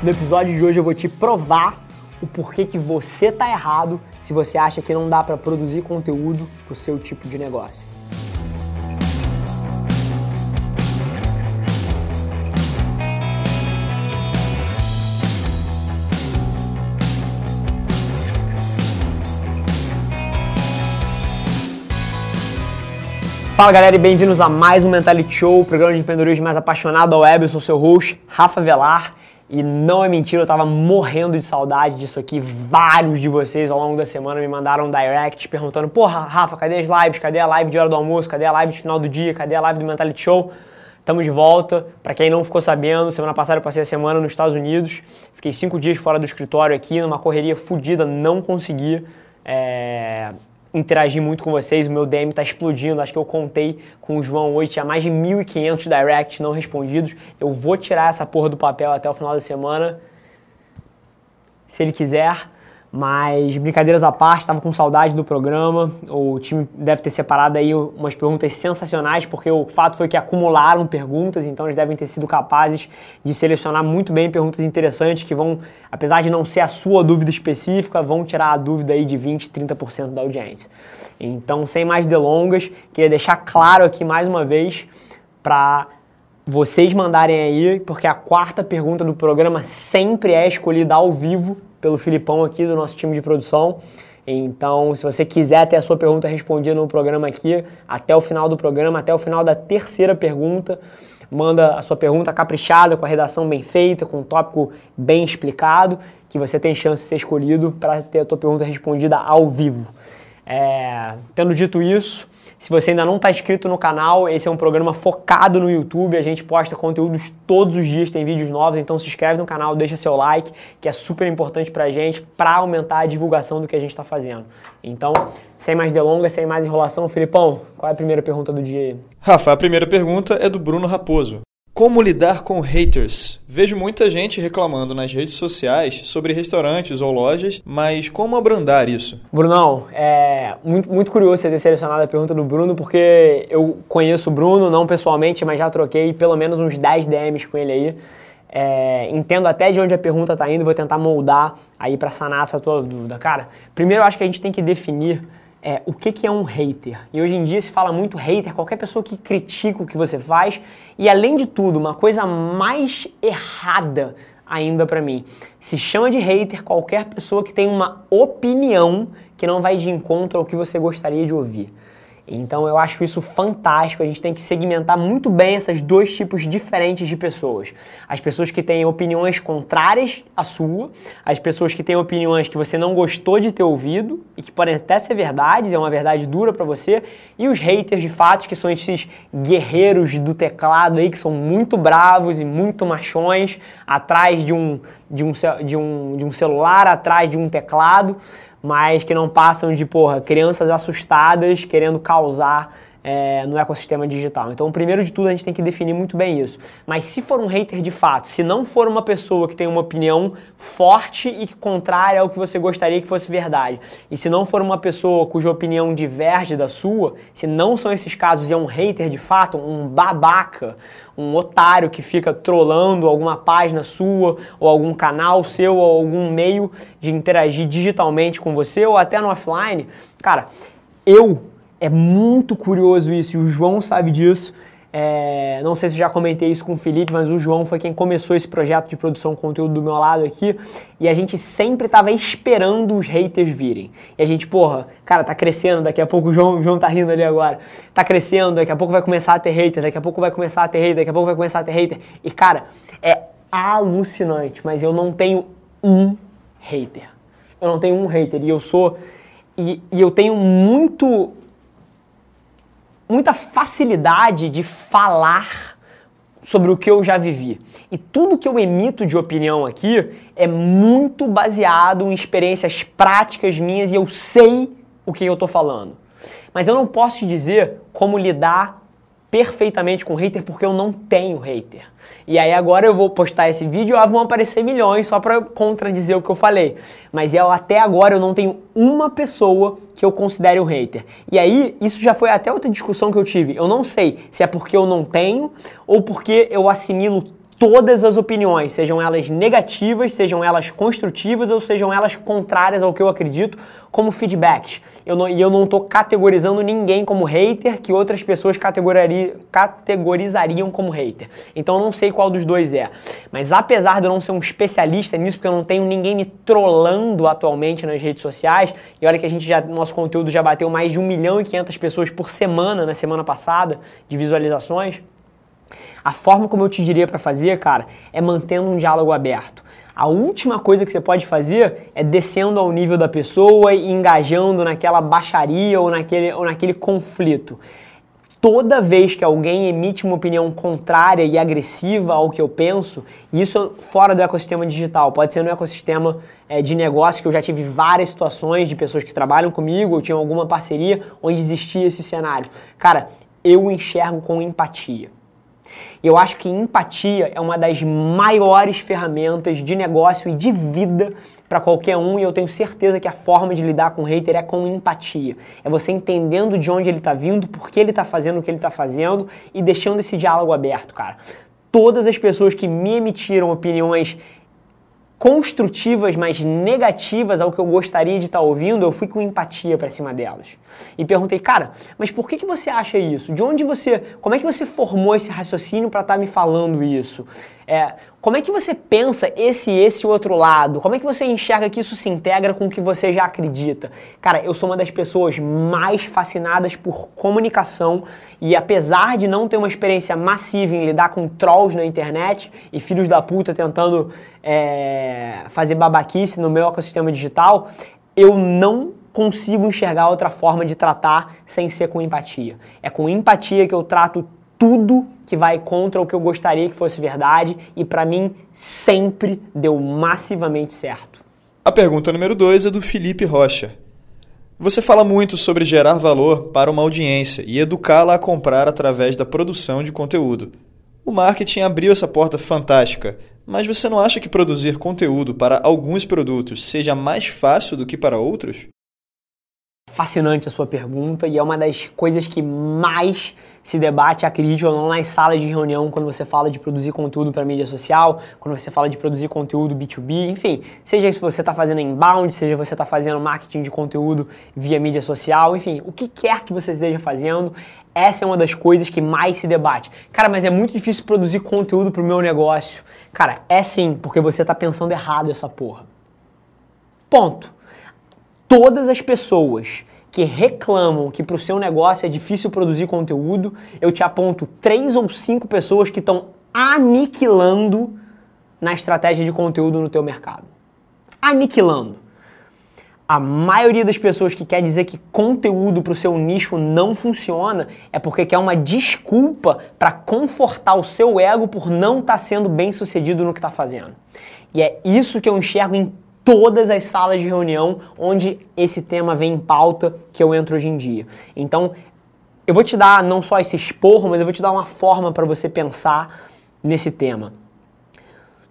No episódio de hoje eu vou te provar o porquê que você tá errado se você acha que não dá para produzir conteúdo para o seu tipo de negócio. Fala galera e bem-vindos a mais um Mentality Show, o programa de empreendedorismo mais apaixonado ao web. Eu sou seu host, Rafa Velar. E não é mentira, eu tava morrendo de saudade disso aqui. Vários de vocês ao longo da semana me mandaram um direct perguntando: Porra, Rafa, cadê as lives? Cadê a live de hora do almoço? Cadê a live de final do dia? Cadê a live do Mentality Show? Estamos de volta. Para quem não ficou sabendo, semana passada eu passei a semana nos Estados Unidos. Fiquei cinco dias fora do escritório aqui, numa correria fodida, não consegui. É interagir muito com vocês, o meu DM está explodindo. Acho que eu contei com o João hoje, tinha mais de 1.500 directs não respondidos. Eu vou tirar essa porra do papel até o final da semana, se ele quiser. Mas brincadeiras à parte, estava com saudade do programa. O time deve ter separado aí umas perguntas sensacionais, porque o fato foi que acumularam perguntas, então eles devem ter sido capazes de selecionar muito bem perguntas interessantes que vão, apesar de não ser a sua dúvida específica, vão tirar a dúvida aí de 20, 30% da audiência. Então, sem mais delongas, queria deixar claro aqui mais uma vez para vocês mandarem aí, porque a quarta pergunta do programa sempre é escolhida ao vivo pelo Filipão aqui do nosso time de produção. Então, se você quiser ter a sua pergunta respondida no programa aqui, até o final do programa, até o final da terceira pergunta, manda a sua pergunta caprichada, com a redação bem feita, com um tópico bem explicado, que você tem chance de ser escolhido para ter a tua pergunta respondida ao vivo. É, tendo dito isso, se você ainda não está inscrito no canal, esse é um programa focado no YouTube. A gente posta conteúdos todos os dias, tem vídeos novos, então se inscreve no canal, deixa seu like, que é super importante para a gente, para aumentar a divulgação do que a gente está fazendo. Então, sem mais delongas, sem mais enrolação, Filipão, qual é a primeira pergunta do dia aí? Rafa, a primeira pergunta é do Bruno Raposo. Como lidar com haters? Vejo muita gente reclamando nas redes sociais sobre restaurantes ou lojas, mas como abrandar isso? Brunão, é muito, muito curioso você ter selecionado a pergunta do Bruno, porque eu conheço o Bruno, não pessoalmente, mas já troquei pelo menos uns 10 DMs com ele aí. É, entendo até de onde a pergunta está indo, vou tentar moldar aí para sanar essa tua dúvida. Cara, primeiro eu acho que a gente tem que definir é, o que, que é um hater. E hoje em dia se fala muito hater, qualquer pessoa que critica o que você faz. E além de tudo, uma coisa mais errada ainda para mim, se chama de hater qualquer pessoa que tem uma opinião que não vai de encontro ao que você gostaria de ouvir. Então eu acho isso fantástico. A gente tem que segmentar muito bem esses dois tipos diferentes de pessoas. As pessoas que têm opiniões contrárias à sua, as pessoas que têm opiniões que você não gostou de ter ouvido e que podem até ser verdades, é uma verdade dura para você, e os haters de fato, que são esses guerreiros do teclado aí que são muito bravos e muito machões atrás de um, de um, de um, de um celular, atrás de um teclado mas que não passam de, porra, crianças assustadas querendo causar é, no ecossistema digital. Então, primeiro de tudo, a gente tem que definir muito bem isso. Mas se for um hater de fato, se não for uma pessoa que tem uma opinião forte e que contrária ao que você gostaria que fosse verdade, e se não for uma pessoa cuja opinião diverge da sua, se não são esses casos e é um hater de fato, um babaca, um otário que fica trolando alguma página sua, ou algum canal seu, ou algum meio de interagir digitalmente com você, ou até no offline, cara, eu é muito curioso isso, e o João sabe disso. É, não sei se já comentei isso com o Felipe, mas o João foi quem começou esse projeto de produção de conteúdo do meu lado aqui. E a gente sempre tava esperando os haters virem. E a gente, porra, cara, tá crescendo, daqui a pouco o João, o João tá rindo ali agora. Tá crescendo, daqui a pouco vai começar a ter hater, daqui a pouco vai começar a ter hater, daqui a pouco vai começar a ter hater. E cara, é alucinante, mas eu não tenho um hater. Eu não tenho um hater. E eu sou. E, e eu tenho muito muita facilidade de falar sobre o que eu já vivi. E tudo que eu emito de opinião aqui é muito baseado em experiências práticas minhas e eu sei o que eu estou falando. Mas eu não posso te dizer como lidar perfeitamente com hater porque eu não tenho hater. E aí agora eu vou postar esse vídeo e vão aparecer milhões só para contradizer o que eu falei. Mas eu, até agora eu não tenho uma pessoa que eu considere um hater. E aí isso já foi até outra discussão que eu tive. Eu não sei se é porque eu não tenho ou porque eu assimilo todas as opiniões, sejam elas negativas, sejam elas construtivas ou sejam elas contrárias ao que eu acredito, como feedbacks. Eu não, e eu não estou categorizando ninguém como hater que outras pessoas categorizariam como hater. Então eu não sei qual dos dois é. Mas apesar de eu não ser um especialista nisso, porque eu não tenho ninguém me trollando atualmente nas redes sociais, e olha que a gente já, nosso conteúdo já bateu mais de 1 milhão e 500 pessoas por semana na semana passada de visualizações. A forma como eu te diria para fazer, cara, é mantendo um diálogo aberto. A última coisa que você pode fazer é descendo ao nível da pessoa e engajando naquela baixaria ou naquele, ou naquele conflito. Toda vez que alguém emite uma opinião contrária e agressiva ao que eu penso, isso fora do ecossistema digital, pode ser no ecossistema é, de negócio, que eu já tive várias situações de pessoas que trabalham comigo, eu tinha alguma parceria onde existia esse cenário. Cara, eu enxergo com empatia. Eu acho que empatia é uma das maiores ferramentas de negócio e de vida para qualquer um, e eu tenho certeza que a forma de lidar com o hater é com empatia. É você entendendo de onde ele está vindo, por que ele está fazendo o que ele está fazendo e deixando esse diálogo aberto, cara. Todas as pessoas que me emitiram opiniões construtivas, mas negativas ao que eu gostaria de estar tá ouvindo, eu fui com empatia para cima delas. E perguntei, cara, mas por que, que você acha isso? De onde você, como é que você formou esse raciocínio para estar tá me falando isso? É, como é que você pensa esse e esse outro lado? Como é que você enxerga que isso se integra com o que você já acredita? Cara, eu sou uma das pessoas mais fascinadas por comunicação e apesar de não ter uma experiência massiva em lidar com trolls na internet e filhos da puta tentando é, fazer babaquice no meu ecossistema digital, eu não consigo enxergar outra forma de tratar sem ser com empatia. É com empatia que eu trato tudo que vai contra o que eu gostaria que fosse verdade e para mim sempre deu massivamente certo. A pergunta número 2 é do Felipe Rocha. Você fala muito sobre gerar valor para uma audiência e educá-la a comprar através da produção de conteúdo. O marketing abriu essa porta fantástica, mas você não acha que produzir conteúdo para alguns produtos seja mais fácil do que para outros? Fascinante a sua pergunta e é uma das coisas que mais se debate, acredite ou não, nas salas de reunião quando você fala de produzir conteúdo para mídia social, quando você fala de produzir conteúdo B2B, enfim, seja se você está fazendo inbound, seja você está fazendo marketing de conteúdo via mídia social, enfim, o que quer que você esteja fazendo, essa é uma das coisas que mais se debate. Cara, mas é muito difícil produzir conteúdo para o meu negócio. Cara, é sim, porque você está pensando errado essa porra. Ponto. Todas as pessoas que reclamam que para o seu negócio é difícil produzir conteúdo, eu te aponto três ou cinco pessoas que estão aniquilando na estratégia de conteúdo no teu mercado. Aniquilando. A maioria das pessoas que quer dizer que conteúdo para o seu nicho não funciona é porque quer uma desculpa para confortar o seu ego por não estar tá sendo bem sucedido no que está fazendo. E é isso que eu enxergo em todas as salas de reunião onde esse tema vem em pauta que eu entro hoje em dia. Então, eu vou te dar não só esse esporro, mas eu vou te dar uma forma para você pensar nesse tema.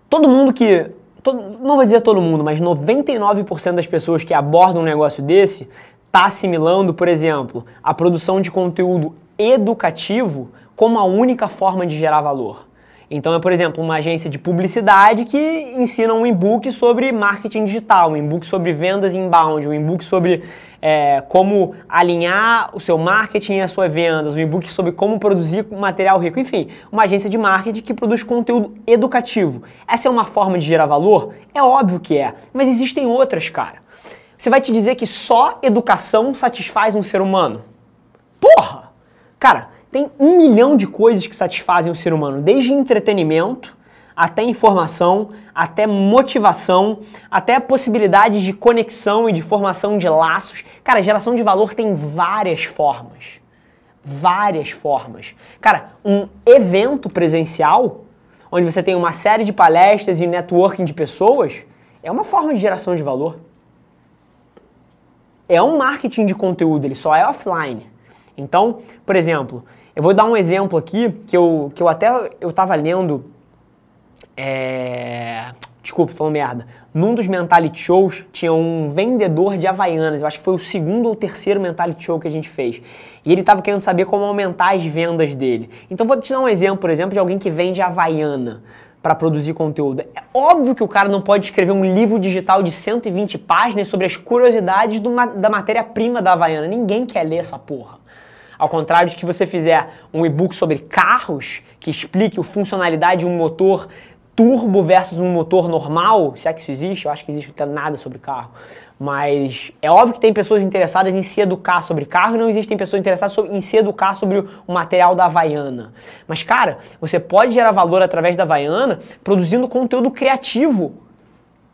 Todo mundo que. Todo, não vou dizer todo mundo, mas 99% das pessoas que abordam um negócio desse está assimilando, por exemplo, a produção de conteúdo educativo como a única forma de gerar valor. Então é, por exemplo, uma agência de publicidade que ensina um e-book sobre marketing digital, um e-book sobre vendas inbound, um e-book sobre é, como alinhar o seu marketing e as suas vendas, um e-book sobre como produzir material rico. Enfim, uma agência de marketing que produz conteúdo educativo. Essa é uma forma de gerar valor? É óbvio que é, mas existem outras, cara. Você vai te dizer que só educação satisfaz um ser humano? Porra! Cara, tem um milhão de coisas que satisfazem o ser humano, desde entretenimento até informação, até motivação, até possibilidades de conexão e de formação de laços. Cara, geração de valor tem várias formas. várias formas. Cara, um evento presencial, onde você tem uma série de palestras e networking de pessoas, é uma forma de geração de valor. É um marketing de conteúdo, ele só é offline. Então, por exemplo, eu vou dar um exemplo aqui que eu, que eu até eu estava lendo. É, desculpa, falou merda. Num dos Mentality Shows tinha um vendedor de Havaianas. Eu acho que foi o segundo ou terceiro Mentality Show que a gente fez. E ele estava querendo saber como aumentar as vendas dele. Então vou te dar um exemplo, por exemplo, de alguém que vende Havaiana para produzir conteúdo. É óbvio que o cara não pode escrever um livro digital de 120 páginas sobre as curiosidades do, da matéria-prima da Havaiana. Ninguém quer ler essa porra. Ao contrário de que você fizer um e-book sobre carros, que explique a funcionalidade de um motor turbo versus um motor normal, se é que isso existe, eu acho que existe não nada sobre carro. Mas é óbvio que tem pessoas interessadas em se educar sobre carro e não existem pessoas interessadas em se educar sobre o material da Havaiana. Mas, cara, você pode gerar valor através da Havaiana produzindo conteúdo criativo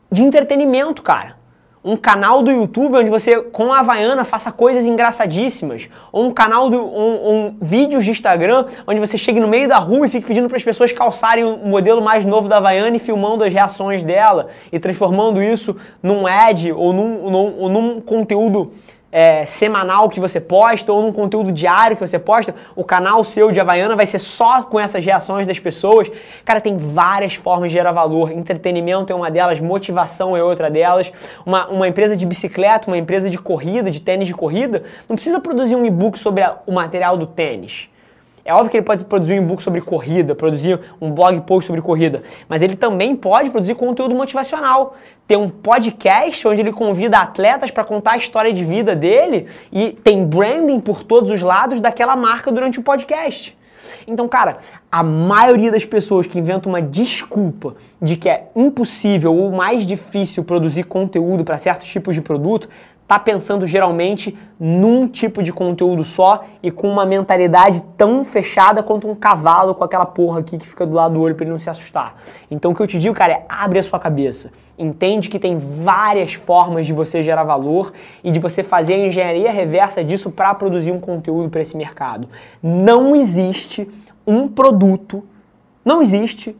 de entretenimento, cara um canal do YouTube onde você, com a Havaiana, faça coisas engraçadíssimas. Ou um canal, do, um, um vídeos de Instagram onde você chegue no meio da rua e fique pedindo para as pessoas calçarem o modelo mais novo da Havaiana e filmando as reações dela e transformando isso num ad ou num, num, ou num conteúdo é, semanal que você posta ou num conteúdo diário que você posta, o canal seu de Havaiana vai ser só com essas reações das pessoas. Cara, tem várias formas de gerar valor. Entretenimento é uma delas, motivação é outra delas. Uma, uma empresa de bicicleta, uma empresa de corrida, de tênis de corrida, não precisa produzir um e-book sobre a, o material do tênis. É óbvio que ele pode produzir um e-book sobre corrida, produzir um blog post sobre corrida, mas ele também pode produzir conteúdo motivacional. Ter um podcast onde ele convida atletas para contar a história de vida dele e tem branding por todos os lados daquela marca durante o podcast. Então, cara, a maioria das pessoas que inventam uma desculpa de que é impossível ou mais difícil produzir conteúdo para certos tipos de produto tá pensando geralmente num tipo de conteúdo só e com uma mentalidade tão fechada quanto um cavalo com aquela porra aqui que fica do lado do olho para ele não se assustar. Então o que eu te digo, cara, é abre a sua cabeça. Entende que tem várias formas de você gerar valor e de você fazer a engenharia reversa disso para produzir um conteúdo para esse mercado. Não existe um produto, não existe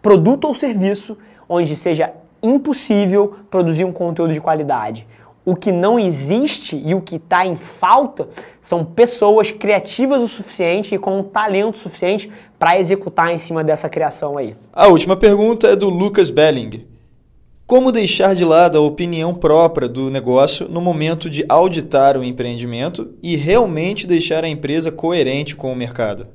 produto ou serviço onde seja impossível produzir um conteúdo de qualidade. O que não existe e o que está em falta são pessoas criativas o suficiente e com um talento suficiente para executar em cima dessa criação aí. A última pergunta é do Lucas Belling. Como deixar de lado a opinião própria do negócio no momento de auditar o empreendimento e realmente deixar a empresa coerente com o mercado?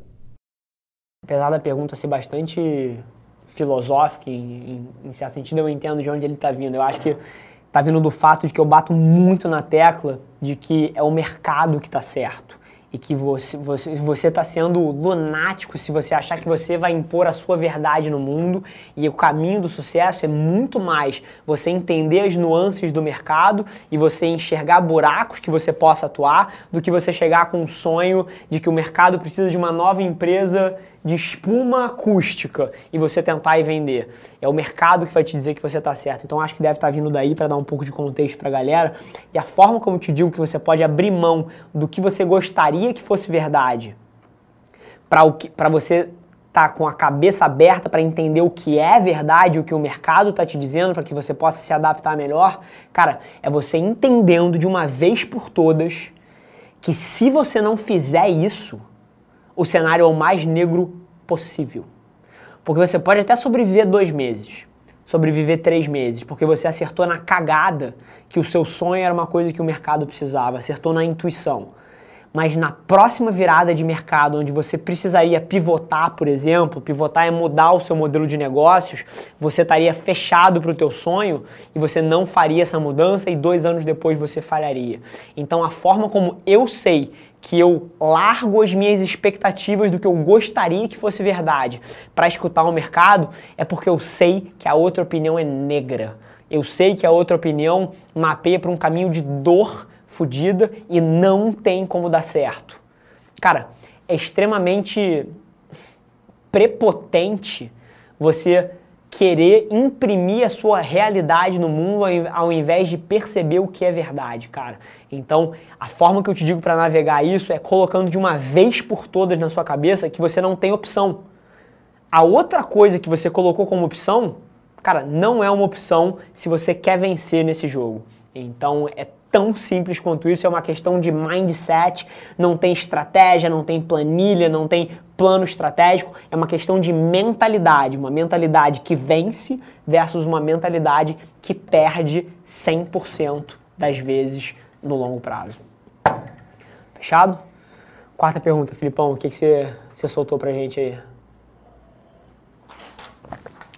Apesar da pergunta ser bastante filosófica, em, em certo sentido eu entendo de onde ele está vindo. Eu acho que tá vindo do fato de que eu bato muito na tecla de que é o mercado que está certo e que você você você está sendo lunático se você achar que você vai impor a sua verdade no mundo e o caminho do sucesso é muito mais você entender as nuances do mercado e você enxergar buracos que você possa atuar do que você chegar com um sonho de que o mercado precisa de uma nova empresa de espuma acústica e você tentar e vender. É o mercado que vai te dizer que você está certo. Então acho que deve estar tá vindo daí para dar um pouco de contexto para a galera. E a forma como eu te digo que você pode abrir mão do que você gostaria que fosse verdade para você tá com a cabeça aberta para entender o que é verdade, o que o mercado está te dizendo, para que você possa se adaptar melhor, cara, é você entendendo de uma vez por todas que se você não fizer isso, o cenário é o mais negro possível. Porque você pode até sobreviver dois meses, sobreviver três meses, porque você acertou na cagada que o seu sonho era uma coisa que o mercado precisava, acertou na intuição mas na próxima virada de mercado, onde você precisaria pivotar, por exemplo, pivotar é mudar o seu modelo de negócios, você estaria fechado para o teu sonho e você não faria essa mudança e dois anos depois você falharia. Então a forma como eu sei que eu largo as minhas expectativas do que eu gostaria que fosse verdade para escutar o mercado é porque eu sei que a outra opinião é negra. Eu sei que a outra opinião mapeia para um caminho de dor fodida e não tem como dar certo. Cara, é extremamente prepotente você querer imprimir a sua realidade no mundo ao invés de perceber o que é verdade, cara. Então, a forma que eu te digo para navegar isso é colocando de uma vez por todas na sua cabeça que você não tem opção. A outra coisa que você colocou como opção, cara, não é uma opção se você quer vencer nesse jogo. Então, é tão simples quanto isso, é uma questão de mindset, não tem estratégia, não tem planilha, não tem plano estratégico, é uma questão de mentalidade, uma mentalidade que vence versus uma mentalidade que perde 100% das vezes no longo prazo. Fechado? Quarta pergunta, Filipão, o que, que você, você soltou pra gente aí?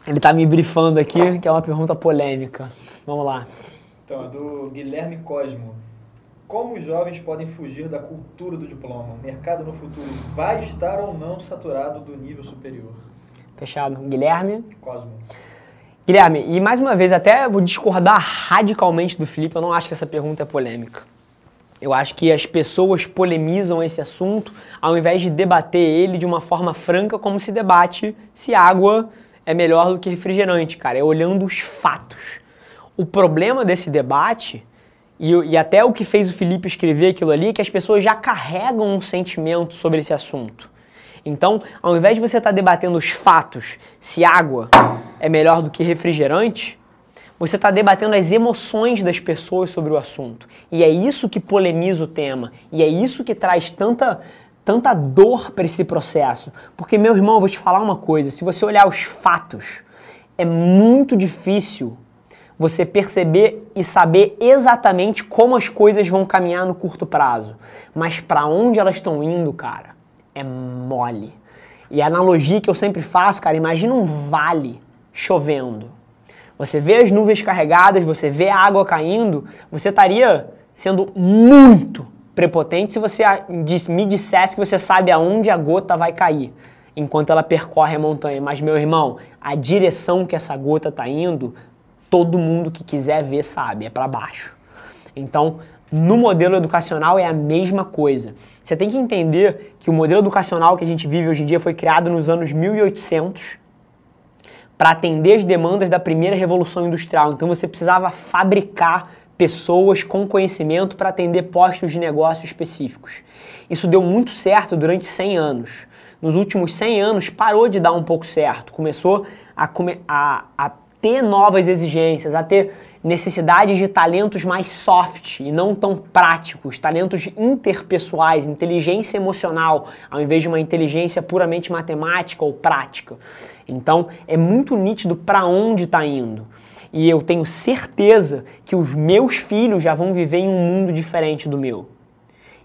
Ele tá me brifando aqui, que é uma pergunta polêmica. Vamos lá. Então, é do Guilherme Cosmo. Como os jovens podem fugir da cultura do diploma? O mercado no futuro vai estar ou não saturado do nível superior? Fechado. Guilherme? Cosmo. Guilherme, e mais uma vez, até vou discordar radicalmente do Felipe, eu não acho que essa pergunta é polêmica. Eu acho que as pessoas polemizam esse assunto ao invés de debater ele de uma forma franca, como se debate se água é melhor do que refrigerante, cara. É olhando os fatos. O problema desse debate, e, e, até o que fez o Felipe escrever aquilo ali, é que as pessoas já carregam um sentimento sobre esse assunto. Então, ao invés de você estar tá debatendo os fatos, se água é melhor do que refrigerante, você está debatendo as emoções das pessoas sobre o assunto. E é isso que polemiza o tema. E é isso que traz tanta, tanta dor para esse processo. Porque, meu irmão, eu vou te falar uma coisa: se você olhar os fatos, é muito difícil você perceber e saber exatamente como as coisas vão caminhar no curto prazo. Mas para onde elas estão indo, cara, é mole. E a analogia que eu sempre faço, cara, imagina um vale chovendo. Você vê as nuvens carregadas, você vê a água caindo, você estaria sendo muito prepotente se você me dissesse que você sabe aonde a gota vai cair enquanto ela percorre a montanha. Mas, meu irmão, a direção que essa gota está indo todo mundo que quiser ver sabe, é para baixo. Então, no modelo educacional é a mesma coisa. Você tem que entender que o modelo educacional que a gente vive hoje em dia foi criado nos anos 1800 para atender as demandas da primeira revolução industrial. Então você precisava fabricar pessoas com conhecimento para atender postos de negócio específicos. Isso deu muito certo durante 100 anos. Nos últimos 100 anos parou de dar um pouco certo. Começou a, a, a ter novas exigências, a ter necessidades de talentos mais soft e não tão práticos, talentos interpessoais, inteligência emocional, ao invés de uma inteligência puramente matemática ou prática. Então, é muito nítido para onde está indo. E eu tenho certeza que os meus filhos já vão viver em um mundo diferente do meu.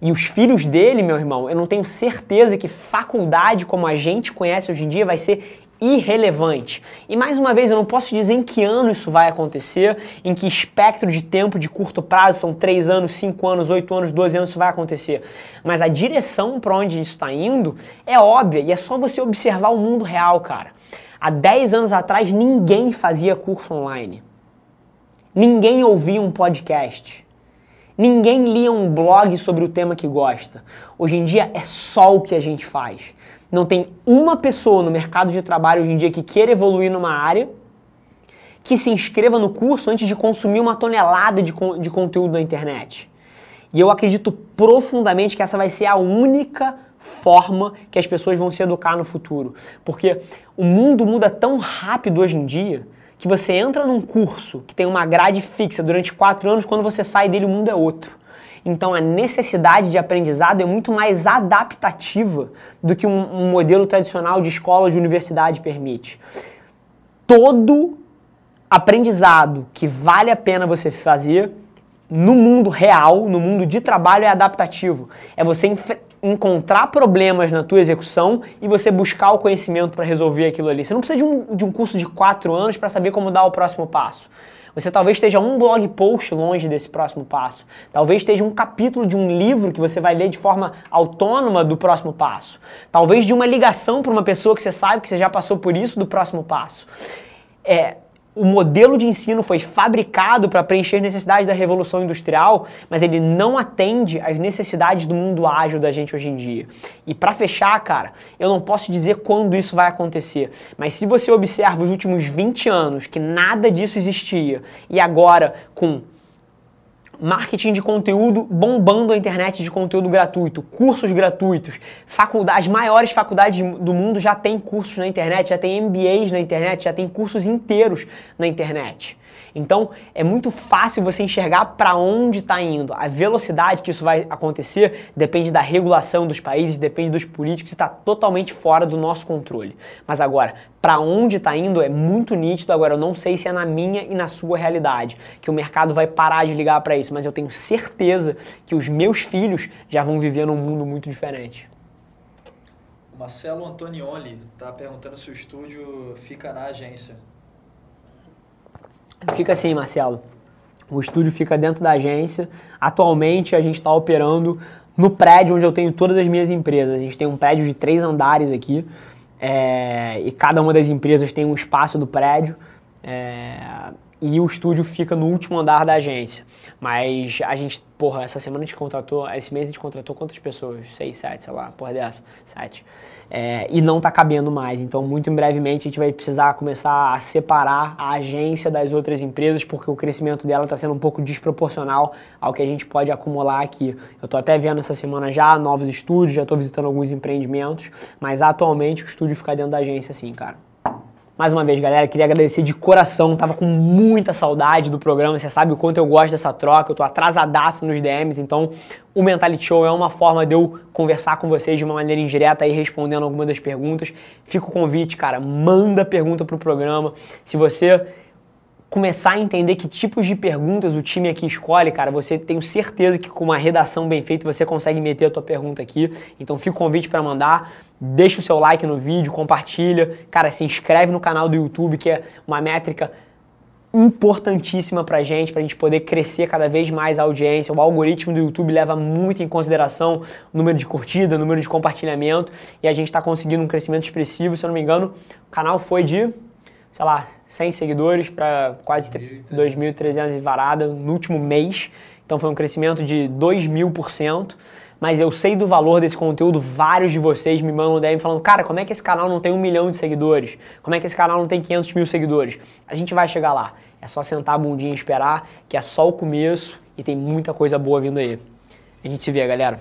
E os filhos dele, meu irmão, eu não tenho certeza que faculdade como a gente conhece hoje em dia vai ser irrelevante. E mais uma vez, eu não posso dizer em que ano isso vai acontecer, em que espectro de tempo de curto prazo, são 3 anos, 5 anos, 8 anos, 12 anos, isso vai acontecer. Mas a direção para onde isso está indo é óbvia e é só você observar o mundo real, cara. Há 10 anos atrás, ninguém fazia curso online. Ninguém ouvia um podcast. Ninguém lia um blog sobre o tema que gosta. Hoje em dia é só o que a gente faz. Não tem uma pessoa no mercado de trabalho hoje em dia que queira evoluir numa área que se inscreva no curso antes de consumir uma tonelada de, de conteúdo na internet. E eu acredito profundamente que essa vai ser a única forma que as pessoas vão se educar no futuro. Porque o mundo muda tão rápido hoje em dia que você entra num curso que tem uma grade fixa durante quatro anos, quando você sai dele o mundo é outro. Então a necessidade de aprendizado é muito mais adaptativa do que um, um modelo tradicional de escola ou de universidade permite. Todo aprendizado que vale a pena você fazer no mundo real, no mundo de trabalho, é adaptativo. É você encontrar problemas na tua execução e você buscar o conhecimento para resolver aquilo ali. Você não precisa de um, de um curso de quatro anos para saber como dar o próximo passo. Você talvez esteja um blog post longe desse próximo passo. Talvez esteja um capítulo de um livro que você vai ler de forma autônoma do próximo passo. Talvez de uma ligação para uma pessoa que você sabe que você já passou por isso do próximo passo. É, o modelo de ensino foi fabricado para preencher as necessidades da revolução industrial, mas ele não atende às necessidades do mundo ágil da gente hoje em dia. E para fechar, cara, eu não posso dizer quando isso vai acontecer, mas se você observa os últimos 20 anos que nada disso existia e agora com marketing de conteúdo bombando a internet de conteúdo gratuito, cursos gratuitos, faculdades, as maiores faculdades do mundo já têm cursos na internet, já tem MBAs na internet, já tem cursos inteiros na internet. Então é muito fácil você enxergar para onde está indo. A velocidade que isso vai acontecer depende da regulação dos países, depende dos políticos, está totalmente fora do nosso controle. Mas agora, para onde está indo é muito nítido. Agora, eu não sei se é na minha e na sua realidade que o mercado vai parar de ligar para isso, mas eu tenho certeza que os meus filhos já vão viver num mundo muito diferente. Marcelo Antonioli está perguntando se o estúdio fica na agência. Fica assim, Marcelo. O estúdio fica dentro da agência. Atualmente a gente está operando no prédio onde eu tenho todas as minhas empresas. A gente tem um prédio de três andares aqui é, e cada uma das empresas tem um espaço do prédio. É, e o estúdio fica no último andar da agência. Mas a gente, porra, essa semana a gente contratou, esse mês a gente contratou quantas pessoas? Seis, sete, sei lá, porra dessa, sete. É, e não tá cabendo mais. Então, muito em brevemente, a gente vai precisar começar a separar a agência das outras empresas, porque o crescimento dela está sendo um pouco desproporcional ao que a gente pode acumular aqui. Eu tô até vendo essa semana já novos estúdios, já estou visitando alguns empreendimentos, mas atualmente o estúdio fica dentro da agência, sim, cara. Mais uma vez, galera, queria agradecer de coração. Tava com muita saudade do programa. Você sabe o quanto eu gosto dessa troca. Eu tô atrasadaço nos DMs, então o Mentality Show é uma forma de eu conversar com vocês de uma maneira indireta e respondendo algumas das perguntas. Fica o convite, cara. Manda pergunta pro programa. Se você começar a entender que tipos de perguntas o time aqui escolhe, cara, você tenho certeza que com uma redação bem feita você consegue meter a tua pergunta aqui. Então fica o convite para mandar. Deixa o seu like no vídeo, compartilha. Cara, se inscreve no canal do YouTube, que é uma métrica importantíssima pra gente, pra gente poder crescer cada vez mais a audiência. O algoritmo do YouTube leva muito em consideração o número de curtida, o número de compartilhamento, e a gente está conseguindo um crescimento expressivo. Se eu não me engano, o canal foi de sei lá, 100 seguidores para quase 2.300 e varada no último mês. Então foi um crescimento de 2 mil por cento. Mas eu sei do valor desse conteúdo, vários de vocês me mandam DM falando, cara, como é que esse canal não tem um milhão de seguidores? Como é que esse canal não tem 500 mil seguidores? A gente vai chegar lá. É só sentar a bundinha e esperar, que é só o começo e tem muita coisa boa vindo aí. A gente se vê, galera.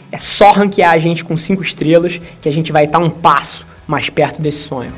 É só ranquear a gente com cinco estrelas que a gente vai estar um passo mais perto desse sonho.